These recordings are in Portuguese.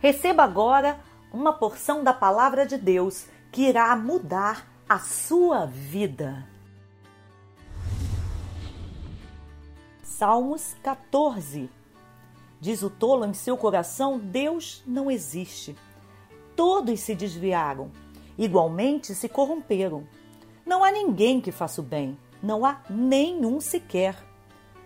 Receba agora uma porção da palavra de Deus que irá mudar a sua vida. Salmos 14 Diz o tolo em seu coração: Deus não existe. Todos se desviaram, igualmente se corromperam. Não há ninguém que faça o bem, não há nenhum sequer.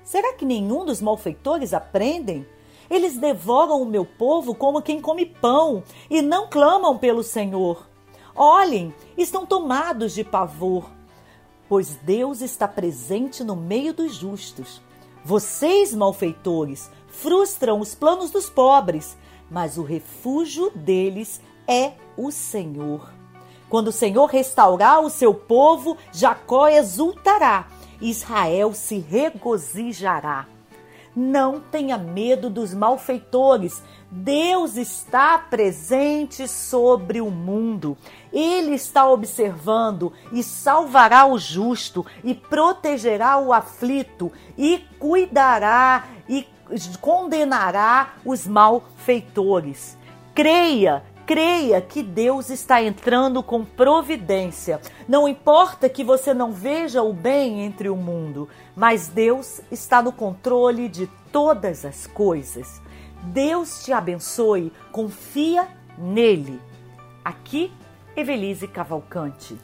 Será que nenhum dos malfeitores aprendem? Eles devoram o meu povo como quem come pão e não clamam pelo Senhor. Olhem, estão tomados de pavor, pois Deus está presente no meio dos justos. Vocês, malfeitores, frustram os planos dos pobres, mas o refúgio deles é o Senhor. Quando o Senhor restaurar o seu povo, Jacó exultará, Israel se regozijará. Não tenha medo dos malfeitores. Deus está presente sobre o mundo. Ele está observando e salvará o justo e protegerá o aflito e cuidará e condenará os malfeitores. Creia Creia que Deus está entrando com providência. Não importa que você não veja o bem entre o mundo, mas Deus está no controle de todas as coisas. Deus te abençoe, confia nele. Aqui, Evelise Cavalcante.